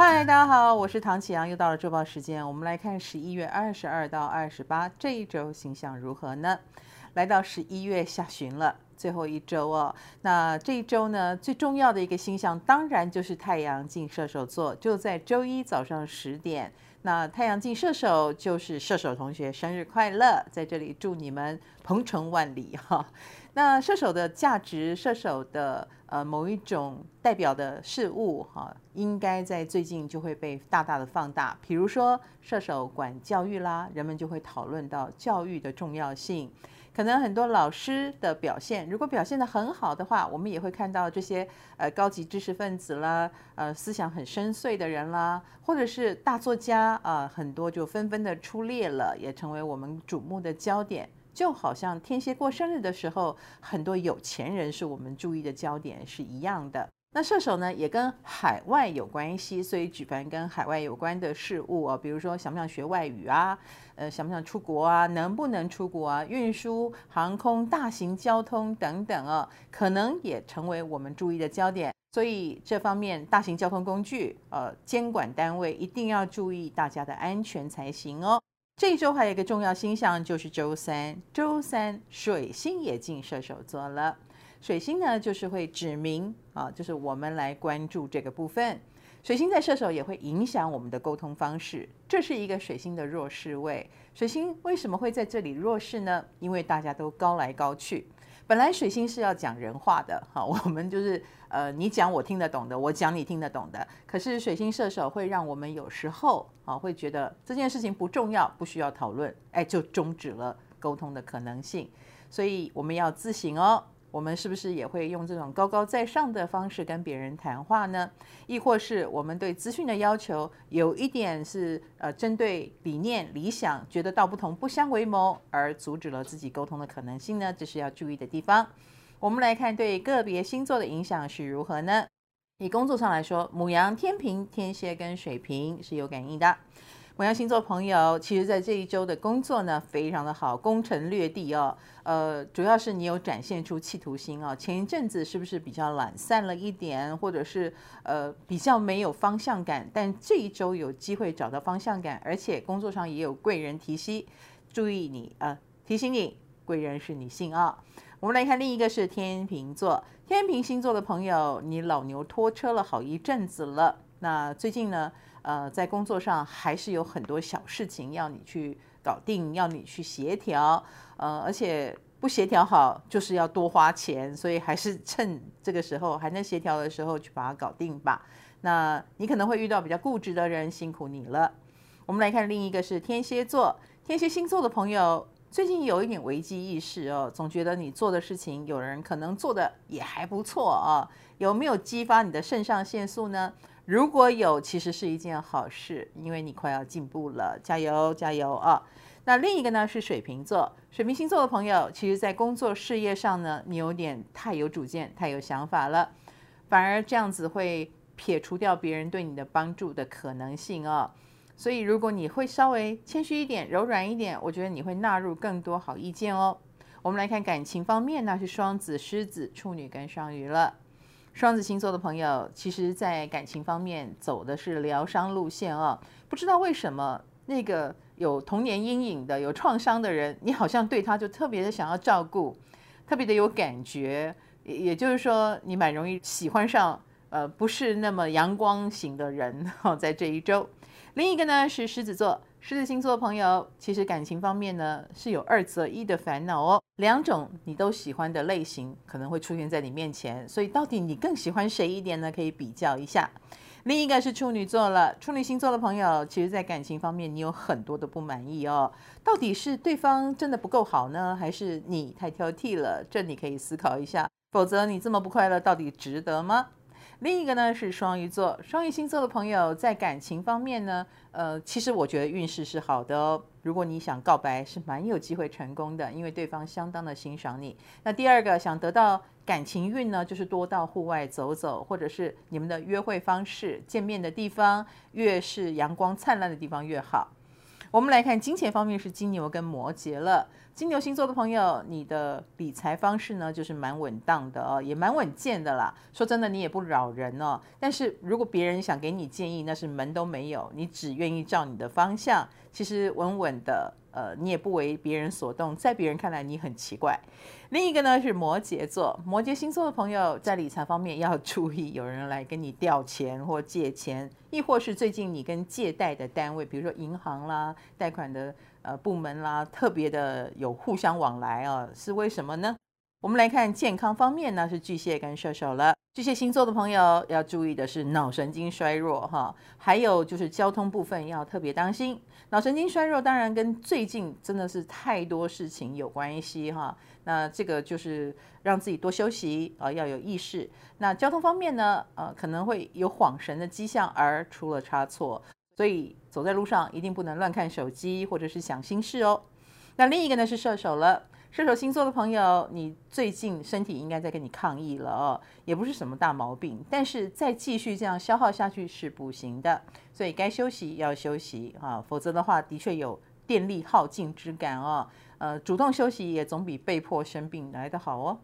嗨，大家好，我是唐启阳，又到了周报时间，我们来看十一月二十二到二十八这一周星象如何呢？来到十一月下旬了，最后一周哦。那这一周呢，最重要的一个星象，当然就是太阳进射手座，就在周一早上十点。那太阳进射手，就是射手同学生日快乐，在这里祝你们鹏程万里哈。那射手的价值，射手的呃某一种代表的事物哈，应该在最近就会被大大的放大。比如说射手管教育啦，人们就会讨论到教育的重要性。可能很多老师的表现，如果表现得很好的话，我们也会看到这些呃高级知识分子啦，呃思想很深邃的人啦，或者是大作家啊，很多就纷纷的出列了，也成为我们瞩目的焦点。就好像天蝎过生日的时候，很多有钱人是我们注意的焦点是一样的。那射手呢，也跟海外有关系，所以举凡跟海外有关的事物啊，比如说想不想学外语啊，呃，想不想出国啊，能不能出国啊，运输、航空、大型交通等等啊，可能也成为我们注意的焦点。所以这方面，大型交通工具，呃，监管单位一定要注意大家的安全才行哦。这一周还有一个重要星象，就是周三。周三水星也进射手座了。水星呢，就是会指明啊，就是我们来关注这个部分。水星在射手也会影响我们的沟通方式，这是一个水星的弱势位。水星为什么会在这里弱势呢？因为大家都高来高去。本来水星是要讲人话的，哈，我们就是呃，你讲我听得懂的，我讲你听得懂的。可是水星射手会让我们有时候啊，会觉得这件事情不重要，不需要讨论，哎，就终止了沟通的可能性。所以我们要自省哦。我们是不是也会用这种高高在上的方式跟别人谈话呢？亦或是我们对资讯的要求有一点是呃针对理念理想，觉得道不同不相为谋而阻止了自己沟通的可能性呢？这是要注意的地方。我们来看对个别星座的影响是如何呢？以工作上来说，母羊、天秤、天蝎跟水瓶是有感应的。牡羊星座朋友，其实在这一周的工作呢，非常的好，攻城略地哦。呃，主要是你有展现出企图心哦。前一阵子是不是比较懒散了一点，或者是呃比较没有方向感？但这一周有机会找到方向感，而且工作上也有贵人提携，注意你呃提醒你，贵人是女性啊、我们来看另一个是天秤座，天秤星座的朋友，你老牛拖车了好一阵子了。那最近呢？呃，在工作上还是有很多小事情要你去搞定，要你去协调，呃，而且不协调好就是要多花钱，所以还是趁这个时候还能协调的时候去把它搞定吧。那你可能会遇到比较固执的人，辛苦你了。我们来看另一个是天蝎座，天蝎星座的朋友最近有一点危机意识哦，总觉得你做的事情有人可能做的也还不错啊，有没有激发你的肾上腺素呢？如果有，其实是一件好事，因为你快要进步了，加油加油啊！那另一个呢是水瓶座，水瓶星座的朋友，其实在工作事业上呢，你有点太有主见、太有想法了，反而这样子会撇除掉别人对你的帮助的可能性哦。所以如果你会稍微谦虚一点、柔软一点，我觉得你会纳入更多好意见哦。我们来看感情方面，那是双子、狮子、处女跟双鱼了。双子星座的朋友，其实，在感情方面走的是疗伤路线啊。不知道为什么，那个有童年阴影的、有创伤的人，你好像对他就特别的想要照顾，特别的有感觉。也也就是说，你蛮容易喜欢上呃不是那么阳光型的人哈。在这一周，另一个呢是狮子座。狮子星座的朋友，其实感情方面呢是有二择一的烦恼哦。两种你都喜欢的类型可能会出现在你面前，所以到底你更喜欢谁一点呢？可以比较一下。另一个是处女座了，处女星座的朋友，其实在感情方面你有很多的不满意哦。到底是对方真的不够好呢，还是你太挑剔了？这你可以思考一下。否则你这么不快乐，到底值得吗？另一个呢是双鱼座，双鱼星座的朋友在感情方面呢，呃，其实我觉得运势是好的哦。如果你想告白，是蛮有机会成功的，因为对方相当的欣赏你。那第二个想得到感情运呢，就是多到户外走走，或者是你们的约会方式、见面的地方，越是阳光灿烂的地方越好。我们来看金钱方面是金牛跟摩羯了。金牛星座的朋友，你的理财方式呢，就是蛮稳当的哦，也蛮稳健的啦。说真的，你也不扰人哦。但是如果别人想给你建议，那是门都没有，你只愿意照你的方向，其实稳稳的。呃，你也不为别人所动，在别人看来你很奇怪。另一个呢是摩羯座，摩羯星座的朋友在理财方面要注意，有人来跟你调钱或借钱，亦或是最近你跟借贷的单位，比如说银行啦、贷款的呃部门啦，特别的有互相往来啊，是为什么呢？我们来看健康方面呢，是巨蟹跟射手了。巨蟹星座的朋友要注意的是脑神经衰弱哈，还有就是交通部分要特别当心。脑神经衰弱当然跟最近真的是太多事情有关系哈。那这个就是让自己多休息啊，要有意识。那交通方面呢，呃，可能会有恍神的迹象而出了差错，所以走在路上一定不能乱看手机或者是想心事哦。那另一个呢是射手了。射手星座的朋友，你最近身体应该在跟你抗议了哦，也不是什么大毛病，但是再继续这样消耗下去是不行的，所以该休息要休息啊，否则的话的确有电力耗尽之感哦。呃，主动休息也总比被迫生病来得好哦。